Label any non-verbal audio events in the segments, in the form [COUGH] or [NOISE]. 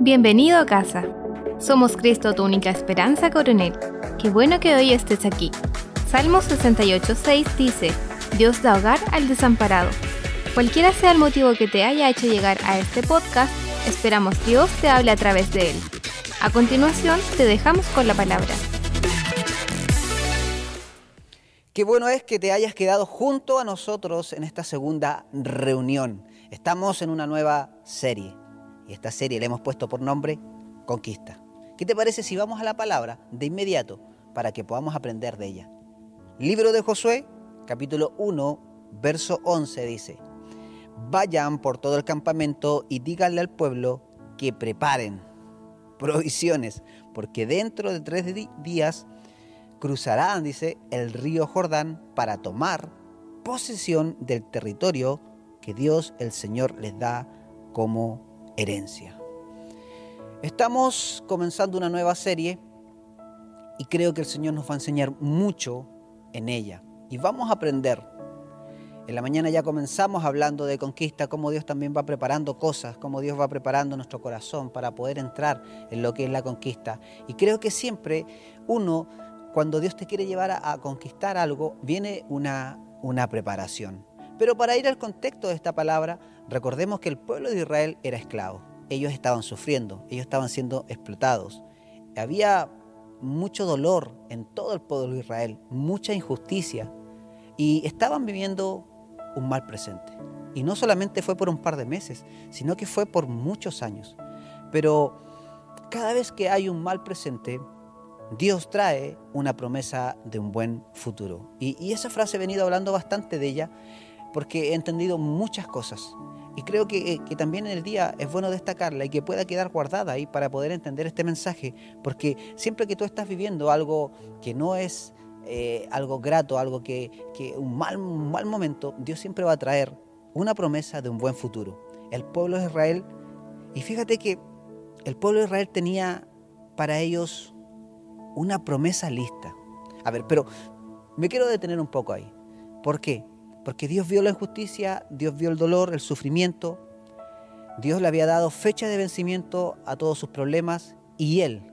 Bienvenido a casa. Somos Cristo, tu única esperanza, coronel. Qué bueno que hoy estés aquí. Salmo 68.6 dice, Dios da hogar al desamparado. Cualquiera sea el motivo que te haya hecho llegar a este podcast, esperamos Dios te hable a través de él. A continuación, te dejamos con la palabra. Qué bueno es que te hayas quedado junto a nosotros en esta segunda reunión. Estamos en una nueva serie esta serie le hemos puesto por nombre Conquista. ¿Qué te parece si vamos a la palabra de inmediato para que podamos aprender de ella? Libro de Josué, capítulo 1, verso 11 dice, Vayan por todo el campamento y díganle al pueblo que preparen provisiones, porque dentro de tres días cruzarán, dice, el río Jordán para tomar posesión del territorio que Dios el Señor les da como herencia. Estamos comenzando una nueva serie y creo que el Señor nos va a enseñar mucho en ella. Y vamos a aprender. En la mañana ya comenzamos hablando de conquista, cómo Dios también va preparando cosas, cómo Dios va preparando nuestro corazón para poder entrar en lo que es la conquista. Y creo que siempre uno, cuando Dios te quiere llevar a, conquistar algo, viene una, una preparación. Pero para ir al contexto de esta palabra, recordemos que el pueblo de Israel era esclavo. Ellos estaban sufriendo, ellos estaban siendo explotados. Había mucho dolor en todo el pueblo de Israel, mucha injusticia, y estaban viviendo un mal presente. Y no solamente fue por un par de meses, sino que fue por muchos años. Pero cada vez que hay un mal presente, Dios trae una promesa de un buen futuro. Y, y esa frase he venido hablando bastante de ella porque he entendido muchas cosas. Y creo que, que, también en el día es bueno destacarla y que pueda quedar guardada ahí para poder entender este mensaje, porque siempre que tú estás viviendo algo que no es eh, algo grato, algo que, que un, mal, un mal momento, Dios siempre va a traer una promesa de un buen futuro. El pueblo de Israel, y fíjate que el pueblo de Israel tenía para ellos una promesa lista. A ver, pero me quiero detener un poco ahí. ¿Por qué? Porque Dios vio la injusticia, Dios vio el dolor, el sufrimiento. Dios le había dado fecha de vencimiento a todos sus problemas y Él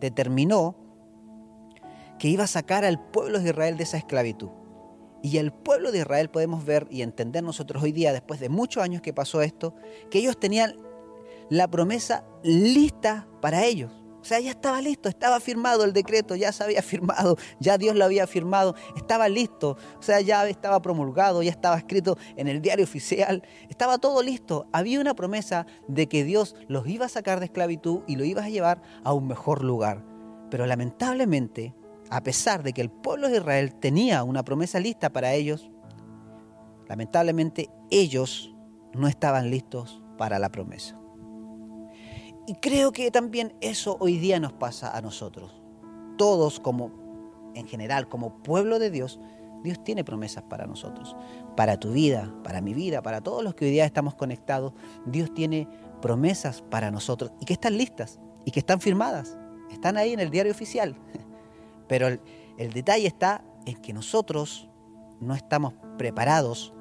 determinó que iba a sacar al pueblo de Israel de esa esclavitud. Y el pueblo de Israel podemos ver y entender nosotros hoy día, después de muchos años que pasó esto, que ellos tenían la promesa lista para ellos. O sea, ya estaba listo, estaba firmado el decreto, ya se había firmado, ya Dios lo había firmado, estaba listo, o sea, ya estaba promulgado, ya estaba escrito en el diario oficial, estaba todo listo. Había una promesa de que Dios los iba a sacar de esclavitud y lo iba a llevar a un mejor lugar. Pero lamentablemente, a pesar de que el pueblo de Israel tenía una promesa lista para ellos, lamentablemente ellos no estaban listos para la promesa. Y creo que también eso hoy día nos pasa a nosotros. Todos como, en general, como pueblo de Dios, Dios tiene promesas para nosotros, para tu vida, para mi vida, para todos los que hoy día estamos conectados. Dios tiene promesas para nosotros y que están listas y que están firmadas, están ahí en el diario oficial. [LAUGHS] Pero el, el detalle está en que nosotros no estamos preparados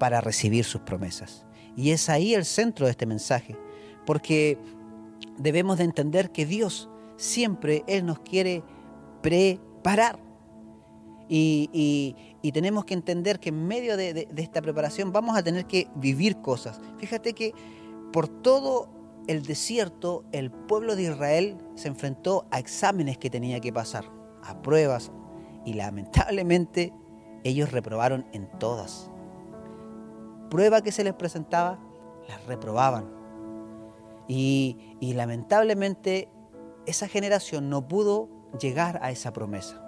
para recibir sus promesas. Y es ahí el centro de este mensaje, porque debemos de entender que Dios siempre, Él nos quiere preparar. Y, y, tenemos que entender que en medio de, de, de, esta preparación vamos a tener que vivir cosas. Fíjate que por todo el desierto el pueblo de Israel se enfrentó a exámenes que tenía que pasar, a pruebas, y lamentablemente ellos reprobaron en todas. Prueba que se les presentaba, las reprobaban. Y, lamentablemente esa generación no pudo llegar a esa promesa.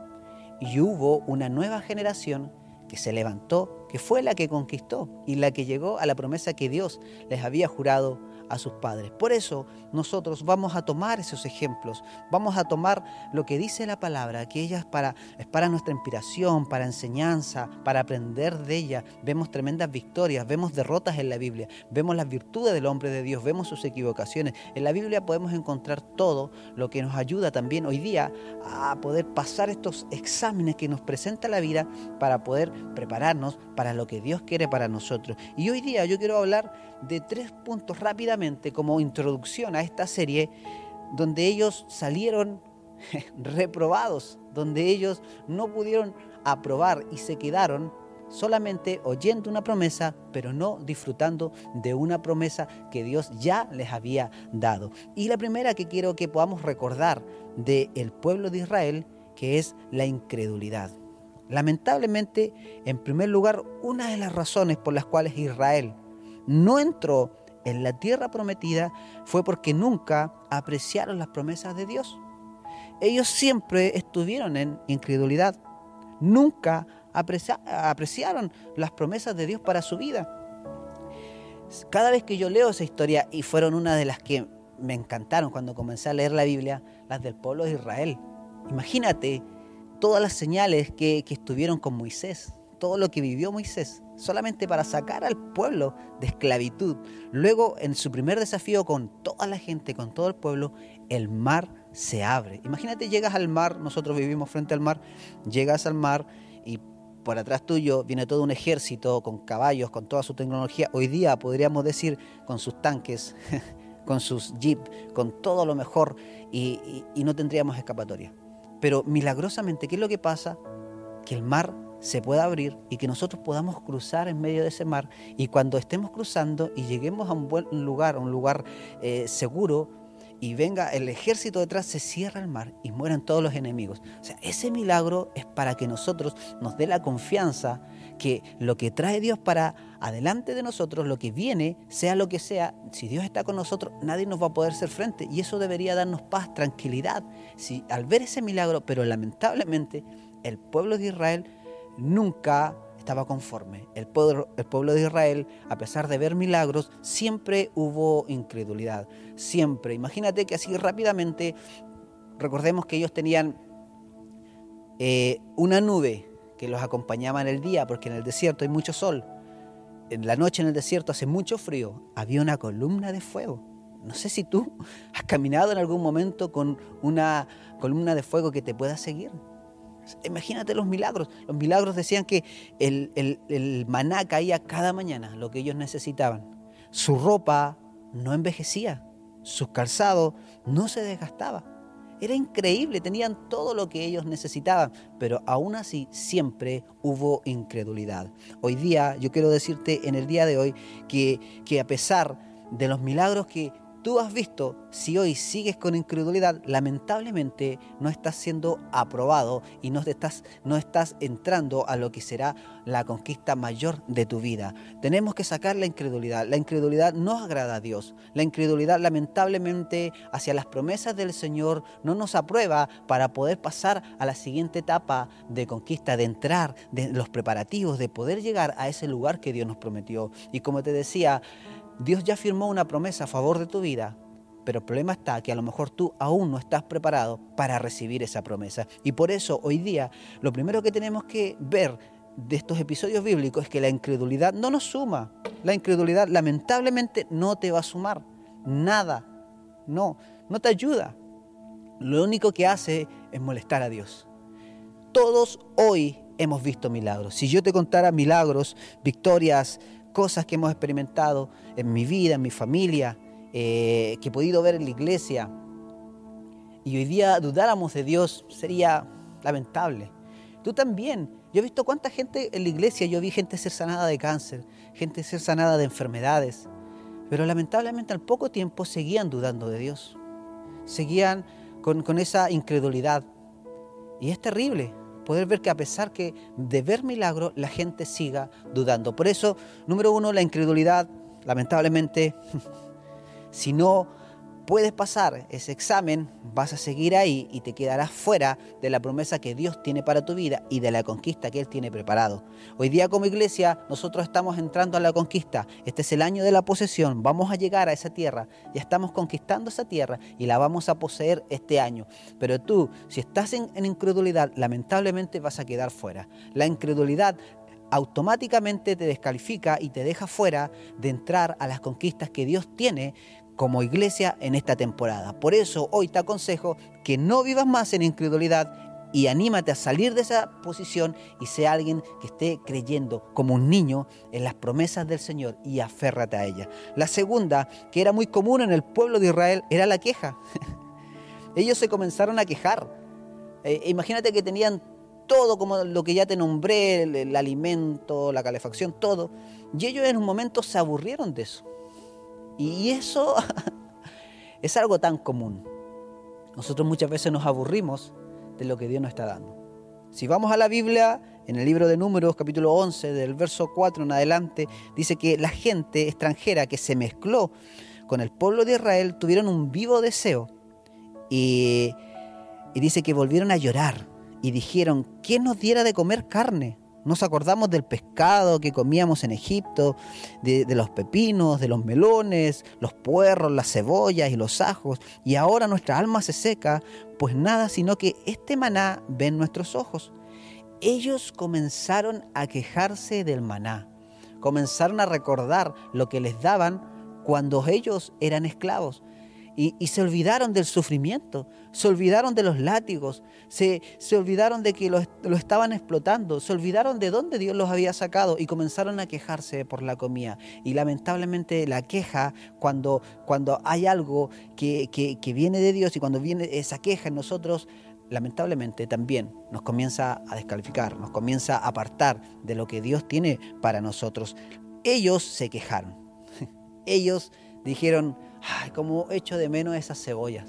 Y hubo una nueva generación que se levantó, que fue la que conquistó y la que llegó a la promesa que Dios les había jurado a sus padres. Por eso nosotros vamos a tomar esos ejemplos, vamos a tomar lo que dice la palabra, que ella es para, es para nuestra inspiración, para enseñanza, para aprender de ella. Vemos tremendas victorias, vemos derrotas en la Biblia, vemos las virtudes del hombre de Dios, vemos sus equivocaciones. En la Biblia podemos encontrar todo lo que nos ayuda también hoy día a poder pasar estos exámenes que nos presenta la vida para poder prepararnos para lo que Dios quiere para nosotros. Y hoy día yo quiero hablar de tres puntos rápidamente como introducción a esta serie donde ellos salieron [LAUGHS] reprobados, donde ellos no pudieron aprobar y se quedaron solamente oyendo una promesa, pero no disfrutando de una promesa que Dios ya les había dado. Y la primera que quiero que podamos recordar del pueblo de Israel, que es la incredulidad. Lamentablemente, en primer lugar, una de las razones por las cuales Israel no entró en la tierra prometida fue porque nunca apreciaron las promesas de Dios. Ellos siempre estuvieron en incredulidad, nunca apreciaron las promesas de Dios para su vida. Cada vez que yo leo esa historia, y fueron una de las que me encantaron cuando comencé a leer la Biblia, las del pueblo de Israel. Imagínate todas las señales que, estuvieron con Moisés, todo lo que vivió Moisés, solamente para sacar al pueblo de esclavitud. Luego, en su primer desafío con toda la gente, con todo el pueblo, el mar se abre. Imagínate, llegas al mar, nosotros vivimos frente al mar, llegas al mar y por atrás tuyo viene todo un ejército con caballos, con toda su tecnología. Hoy día podríamos decir con sus tanques, [LAUGHS] con sus jeeps, con todo lo mejor y, y no tendríamos escapatoria. Pero milagrosamente, ¿qué es lo que pasa? Que el mar se pueda abrir y que nosotros podamos cruzar en medio de ese mar y cuando estemos cruzando y lleguemos a un buen lugar, a un lugar eh, seguro, y venga el ejército detrás, se cierra el mar y mueran todos los enemigos. O sea, ese milagro es para que nosotros nos dé la confianza que lo que trae Dios para adelante de nosotros, lo que viene, sea lo que sea, si Dios está con nosotros, nadie nos va a poder hacer frente. Y eso debería darnos paz, tranquilidad. Si, al ver ese milagro, pero lamentablemente el pueblo de Israel nunca estaba conforme. El pueblo, de Israel, a pesar de ver milagros, siempre hubo incredulidad. Siempre. Imagínate que así rápidamente, recordemos que ellos tenían eh, una nube que los acompañaba en el día, porque en el desierto hay mucho sol. En la noche en el desierto hace mucho frío. Había una columna de fuego. No sé si tú [LAUGHS] has caminado en algún momento con una columna de fuego que te pueda seguir. Imagínate los milagros. Los milagros decían que el, maná caía cada mañana, lo que ellos necesitaban. Su ropa no envejecía, su calzado no se desgastaba. Era increíble, tenían todo lo que ellos necesitaban, pero aún así siempre hubo incredulidad. Hoy día, yo quiero decirte en el día de hoy que, que a pesar de los milagros que tú has visto, si hoy sigues con incredulidad, lamentablemente no estás siendo aprobado y no estás, no estás entrando a lo que será la conquista mayor de tu vida. Tenemos que sacar la incredulidad. La incredulidad no agrada a Dios. La incredulidad lamentablemente hacia las promesas del Señor no nos aprueba para poder pasar a la siguiente etapa de conquista, de entrar, de los preparativos, de poder llegar a ese lugar que Dios nos prometió. Y como te decía, Dios ya firmó una promesa a favor de tu vida, pero el problema está que a lo mejor tú aún no estás preparado para recibir esa promesa. Y por eso hoy día lo primero que tenemos que ver de estos episodios bíblicos es que la incredulidad no nos suma. La incredulidad lamentablemente no te va a sumar nada. No, no te ayuda. Lo único que hace es molestar a Dios. Todos hoy hemos visto milagros. Si yo te contara milagros, victorias, cosas que hemos experimentado en mi vida, en mi familia, eh, que he podido ver en la iglesia, y hoy día dudáramos de Dios, sería lamentable. Tú también. Yo he visto cuánta gente en la iglesia, yo vi gente ser sanada de cáncer, gente ser sanada de enfermedades, pero lamentablemente al poco tiempo seguían dudando de Dios, seguían con, con esa incredulidad. Y es terrible, poder ver que a pesar que de ver milagros, la gente siga dudando. Por eso, número uno, la incredulidad, lamentablemente, [LAUGHS] si no puedes pasar ese examen, vas a seguir ahí y te quedarás fuera de la promesa que Dios tiene para tu vida y de la conquista que Él tiene preparado. Hoy día como iglesia nosotros estamos entrando a la conquista. Este es el año de la posesión. Vamos a llegar a esa tierra. Ya estamos conquistando esa tierra y la vamos a poseer este año. Pero tú, si estás en, en incredulidad, lamentablemente vas a quedar fuera. La incredulidad automáticamente te descalifica y te deja fuera de entrar a las conquistas que Dios tiene como iglesia en esta temporada. Por eso hoy te aconsejo que no vivas más en incredulidad y anímate a salir de esa posición y sea alguien que esté creyendo como un niño en las promesas del Señor y aférrate a ellas. La segunda, que era muy común en el pueblo de Israel, era la queja. [LAUGHS] Ellos se comenzaron a quejar. Eh, imagínate que tenían todo como lo que ya te nombré, el, alimento, la calefacción, todo. Y ellos en un momento se aburrieron de eso. Y eso [LAUGHS] es algo tan común. Nosotros muchas veces nos aburrimos de lo que Dios nos está dando. Si vamos a la Biblia, en el libro de Números, capítulo 11, del verso 4 en adelante, dice que la gente extranjera que se mezcló con el pueblo de Israel tuvieron un vivo deseo y, y dice que volvieron a llorar y dijeron, ¿quién nos diera de comer carne? Nos acordamos del pescado que comíamos en Egipto, de, los pepinos, de los melones, los puerros, las cebollas y los ajos, y ahora nuestra alma se seca, pues nada sino que este maná ven nuestros ojos. Ellos comenzaron a quejarse del maná, comenzaron a recordar lo que les daban cuando ellos eran esclavos y, se olvidaron del sufrimiento, se olvidaron de los látigos, se, se olvidaron de que lo, estaban explotando, se olvidaron de dónde Dios los había sacado y comenzaron a quejarse por la comida. Y lamentablemente la queja, cuando, cuando hay algo que, que viene de Dios y cuando viene esa queja en nosotros, lamentablemente también nos comienza a descalificar, nos comienza a apartar de lo que Dios tiene para nosotros. Ellos se quejaron. [LAUGHS] Ellos dijeron, ay, cómo echo de menos esas cebollas,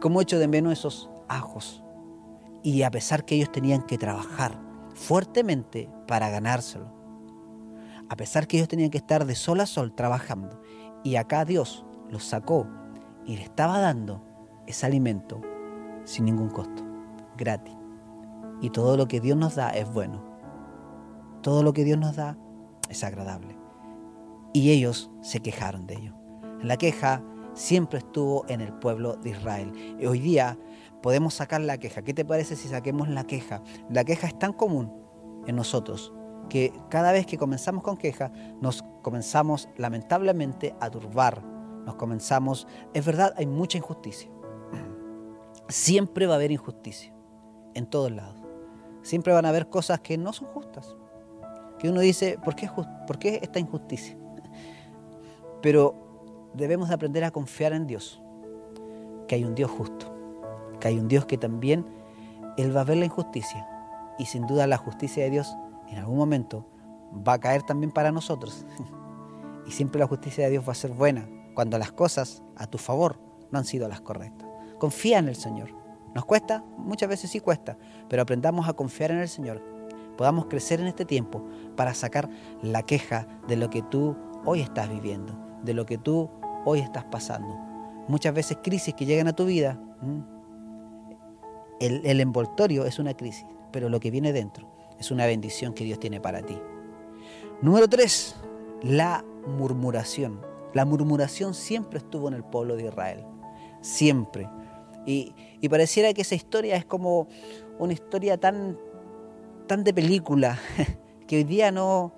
cómo echo de menos esos ajos. Y a pesar que ellos tenían que trabajar fuertemente para ganárselo, a pesar que ellos tenían que estar de sol a sol trabajando, y acá Dios los sacó y le estaba dando ese alimento sin ningún costo, gratis. Y todo lo que Dios nos da es bueno. Todo lo que Dios nos da es agradable y ellos se quejaron de ello. La queja siempre estuvo en el pueblo de Israel. Y hoy día podemos sacar la queja. ¿Qué te parece si saquemos la queja? La queja es tan común en nosotros que cada vez que comenzamos con queja nos comenzamos lamentablemente a turbar. Nos comenzamos, es verdad, hay mucha injusticia. Siempre va a haber injusticia en todos lados. Siempre van a haber cosas que no son justas. Que uno dice, ¿por qué, ¿por qué esta injusticia? Pero debemos aprender a confiar en Dios, que hay un Dios justo, que hay un Dios que también Él va a ver la injusticia y sin duda la justicia de Dios en algún momento va a caer también para nosotros. [LAUGHS] y siempre la justicia de Dios va a ser buena cuando las cosas a tu favor no han sido las correctas. Confía en el Señor. ¿Nos cuesta? Muchas veces sí cuesta, pero aprendamos a confiar en el Señor. Podamos crecer en este tiempo para sacar la queja de lo que tú hoy estás viviendo de lo que tú hoy estás pasando. Muchas veces crisis que llegan a tu vida, el, el envoltorio es una crisis, pero lo que viene dentro es una bendición que Dios tiene para ti. Número tres, la murmuración. La murmuración siempre estuvo en el pueblo de Israel, siempre. Y, y, pareciera que esa historia es como una historia tan, tan de película [LAUGHS] que hoy día no,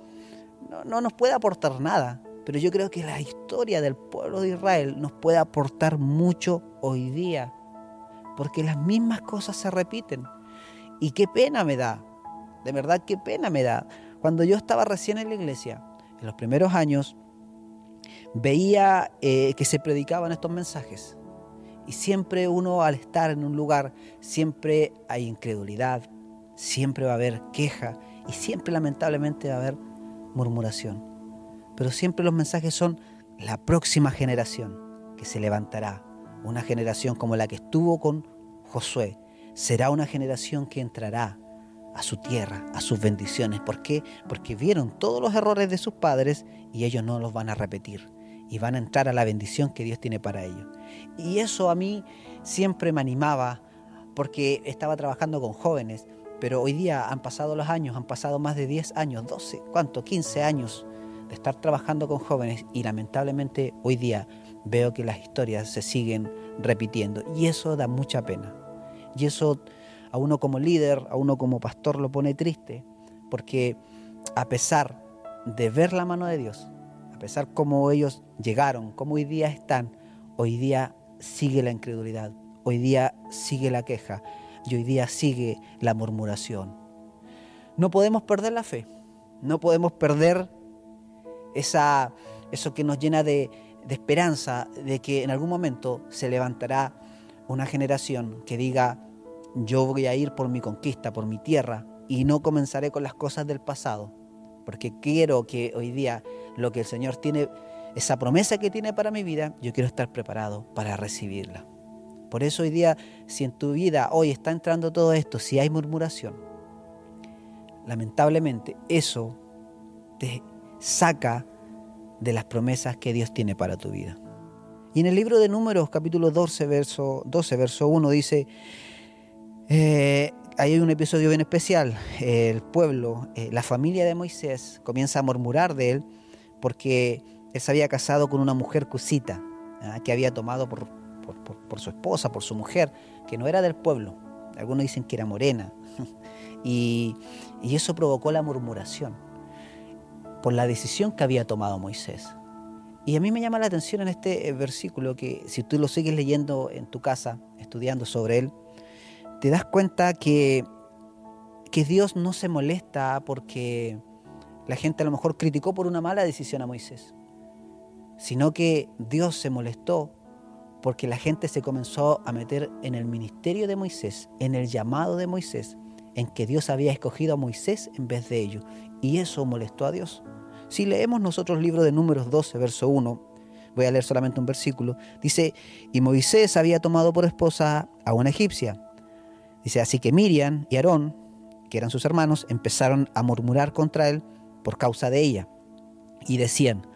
no, no nos puede aportar nada. Pero yo creo que la historia del pueblo de Israel nos puede aportar mucho hoy día, porque las mismas cosas se repiten. Y qué pena me da, de verdad qué pena me da. Cuando yo estaba recién en la iglesia, en los primeros años, veía eh, que se predicaban estos mensajes. Y siempre uno al estar en un lugar, siempre hay incredulidad, siempre va a haber queja y siempre lamentablemente va a haber murmuración pero siempre los mensajes son la próxima generación que se levantará, una generación como la que estuvo con Josué, será una generación que entrará a su tierra, a sus bendiciones. ¿Por qué? Porque vieron todos los errores de sus padres y ellos no los van a repetir y van a entrar a la bendición que Dios tiene para ellos. Y eso a mí siempre me animaba porque estaba trabajando con jóvenes, pero hoy día han pasado los años, han pasado más de 10 años, 12, ¿cuánto? 15 años de estar trabajando con jóvenes y lamentablemente hoy día veo que las historias se siguen repitiendo y eso da mucha pena. Y eso a uno como líder, a uno como pastor lo pone triste, porque a pesar de ver la mano de Dios, a pesar cómo ellos llegaron, cómo hoy día están, hoy día sigue la incredulidad, hoy día sigue la queja. y hoy día sigue la murmuración. No podemos perder la fe, no podemos perder esa, eso que nos llena de, de esperanza de que en algún momento se levantará una generación que diga, yo voy a ir por mi conquista, por mi tierra, y no comenzaré con las cosas del pasado, porque quiero que hoy día lo que el Señor tiene, esa promesa que tiene para mi vida, yo quiero estar preparado para recibirla. Por eso hoy día, si en tu vida hoy está entrando todo esto, si hay murmuración, lamentablemente eso te saca de las promesas que Dios tiene para tu vida. Y en el libro de Números, capítulo 12, verso, 12, verso 1, dice, eh, hay un episodio bien especial. El pueblo, eh, la familia de Moisés comienza a murmurar de él porque él se había casado con una mujer cusita ¿ah? que había tomado por, su esposa, por su mujer, que no era del pueblo. Algunos dicen que era morena. [LAUGHS] y eso provocó la murmuración por la decisión que había tomado Moisés. Y a mí me llama la atención en este eh, versículo que si tú lo sigues leyendo en tu casa, estudiando sobre él, te das cuenta que, que Dios no se molesta porque la gente a lo mejor criticó por una mala decisión a Moisés, sino que Dios se molestó porque la gente se comenzó a meter en el ministerio de Moisés, en el llamado de Moisés, en que Dios había escogido a Moisés en vez de ellos. Y eso molestó a Dios. Si leemos nosotros el libro de Números 12, verso 1, voy a leer solamente un versículo, dice, y Moisés había tomado por esposa a una egipcia, Dice, así que Miriam y Aarón, que eran sus hermanos, empezaron a murmurar contra él por causa de ella. Y decían,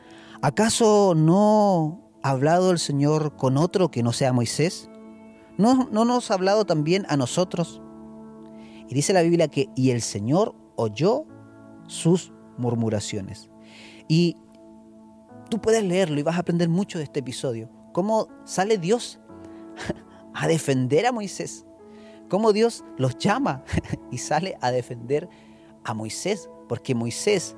¿acaso no ha hablado el Señor con otro que no sea Moisés? ¿No, no nos ha hablado también a nosotros? Y dice la Biblia que, y el Señor oyó sus murmuraciones. Y tú puedes leerlo y vas a aprender mucho de este episodio. Cómo sale Dios [LAUGHS] a defender a Moisés cómo Dios los llama [LAUGHS] y sale a defender a Moisés, porque Moisés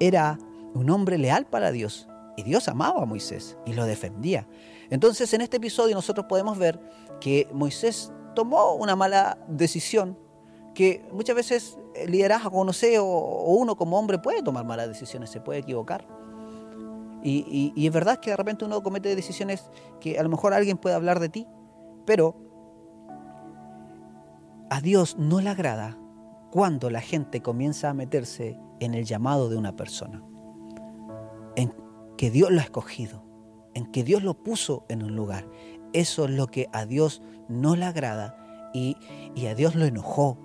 era un hombre leal para Dios y Dios amaba a Moisés y lo defendía. Entonces en este episodio nosotros podemos ver que Moisés tomó una mala decisión, que muchas veces el liderazgo, no sé, o, uno como hombre puede tomar malas decisiones, se puede equivocar. Y, y es verdad que de repente uno comete decisiones que a lo mejor alguien puede hablar de ti, pero a Dios no le agrada cuando la gente comienza a meterse en el llamado de una persona, en que Dios lo ha escogido, en que Dios lo puso en un lugar. Eso es lo que a Dios no le agrada y, a Dios lo enojó.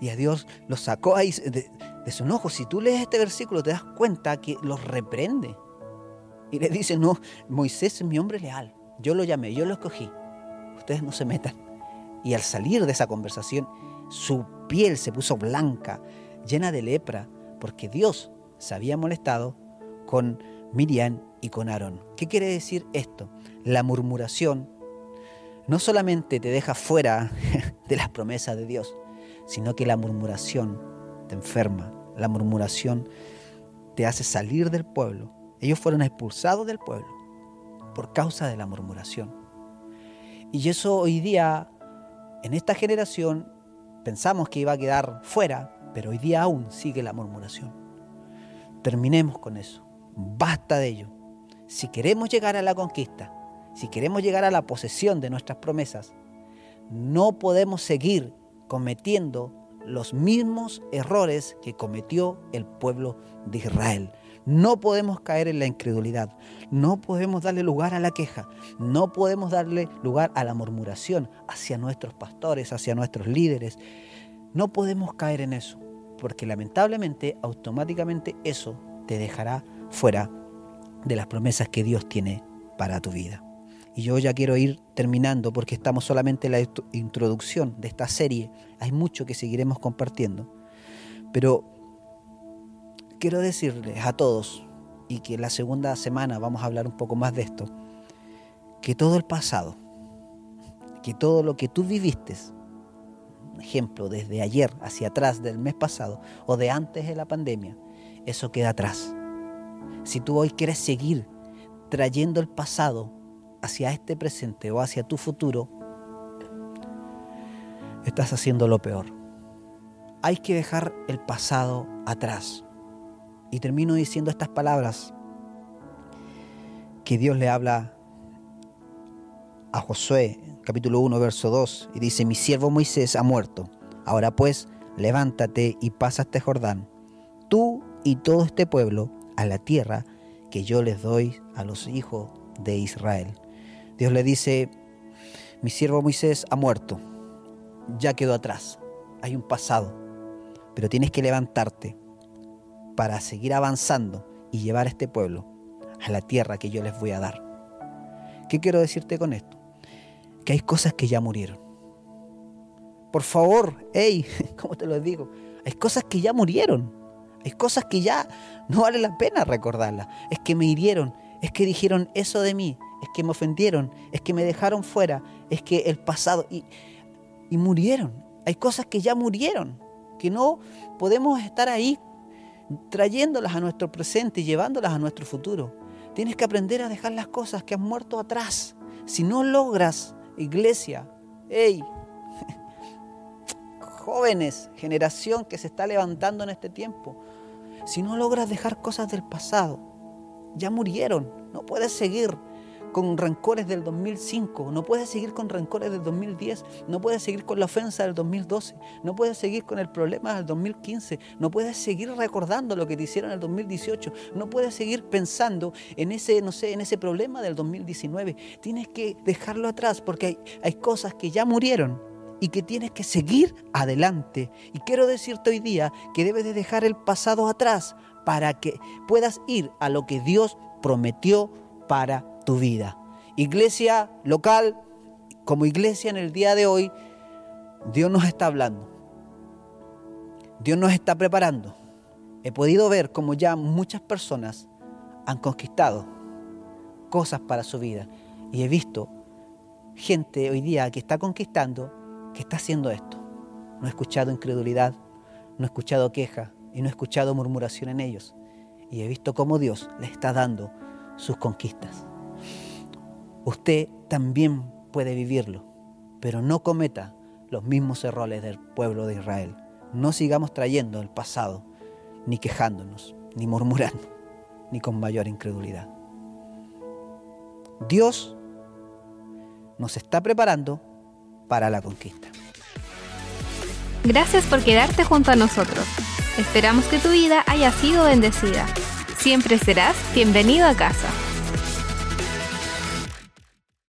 Y a Dios lo sacó ahí de, de su enojo. Si tú lees este versículo te das cuenta que los reprende. Y le dice, no, Moisés es mi hombre leal. Yo lo llamé, yo lo escogí. Ustedes no se metan. Y al salir de esa conversación, su piel se puso blanca, llena de lepra, porque Dios se había molestado con Miriam y con Aarón. ¿Qué quiere decir esto? La murmuración no solamente te deja fuera [LAUGHS] de las promesas de Dios, sino que la murmuración te enferma, la murmuración te hace salir del pueblo. Ellos fueron expulsados del pueblo por causa de la murmuración. Y eso hoy día en esta generación pensamos que iba a quedar fuera, pero hoy día aún sigue la murmuración. Terminemos con eso. Basta de ello. Si queremos llegar a la conquista, si queremos llegar a la posesión de nuestras promesas, no podemos seguir cometiendo los mismos errores que cometió el pueblo de Israel. No podemos caer en la incredulidad, no podemos darle lugar a la queja, no podemos darle lugar a la murmuración hacia nuestros pastores, hacia nuestros líderes. No podemos caer en eso, porque lamentablemente automáticamente eso te dejará fuera de las promesas que Dios tiene para tu vida. Y yo ya quiero ir terminando porque estamos solamente en la introducción de esta serie. Hay mucho que seguiremos compartiendo. Pero quiero decirles a todos, y que la segunda semana vamos a hablar un poco más de esto, que todo el pasado, que todo lo que tú viviste, ejemplo, desde ayer hacia atrás del mes pasado o de antes de la pandemia, eso queda atrás. Si tú hoy quieres seguir trayendo el pasado hacia este presente o hacia tu futuro, estás haciendo lo peor. Hay que dejar el pasado atrás. Y termino diciendo estas palabras que Dios le habla a Josué, capítulo 1, verso 2, y dice, mi siervo Moisés ha muerto. Ahora pues, levántate y pasa este Jordán, tú y todo este pueblo, a la tierra que yo les doy a los hijos de Israel. Dios le dice, mi siervo Moisés ha muerto, ya quedó atrás, hay un pasado, pero tienes que levantarte para seguir avanzando y llevar a este pueblo a la tierra que yo les voy a dar. ¿Qué quiero decirte con esto? Que hay cosas que ya murieron. Por favor, hey, [LAUGHS] ¿cómo te lo digo? Hay cosas que ya murieron. Hay cosas que ya no vale la pena recordarlas. Es que me hirieron, es que dijeron eso de mí, es que me ofendieron, es que me dejaron fuera, es que el pasado y, y murieron. Hay cosas que ya murieron, que no podemos estar ahí trayéndolas a nuestro presente y llevándolas a nuestro futuro. Tienes que aprender a dejar las cosas que han muerto atrás. Si no logras, iglesia, hey, [LAUGHS] jóvenes, generación que se está levantando en este tiempo, si no logras dejar cosas del pasado, ya murieron, no puedes seguir con rencores del 2005, no puedes seguir con rencores del 2010, no puedes seguir con la ofensa del 2012, no puedes seguir con el problema del 2015, no puedes seguir recordando lo que te hicieron en el 2018, no puedes seguir pensando en ese, no sé, en ese problema del 2019. Tienes que dejarlo atrás porque hay, hay cosas que ya murieron y que tienes que seguir adelante. Y quiero decirte hoy día que debes de dejar el pasado atrás para que puedas ir a lo que Dios prometió para vida. Iglesia local, como iglesia en el día de hoy, Dios nos está hablando. Dios nos está preparando. He podido ver como ya muchas personas han conquistado cosas para su vida. Y he visto gente hoy día que está conquistando, que está haciendo esto. No he escuchado incredulidad, no he escuchado queja y no he escuchado murmuración en ellos. Y he visto cómo Dios les está dando sus conquistas. Usted también puede vivirlo, pero no cometa los mismos errores del pueblo de Israel. No sigamos trayendo el pasado, ni quejándonos, ni murmurando, ni con mayor incredulidad. Dios nos está preparando para la conquista. Gracias por quedarte junto a nosotros. Esperamos que tu vida haya sido bendecida. Siempre serás bienvenido a casa.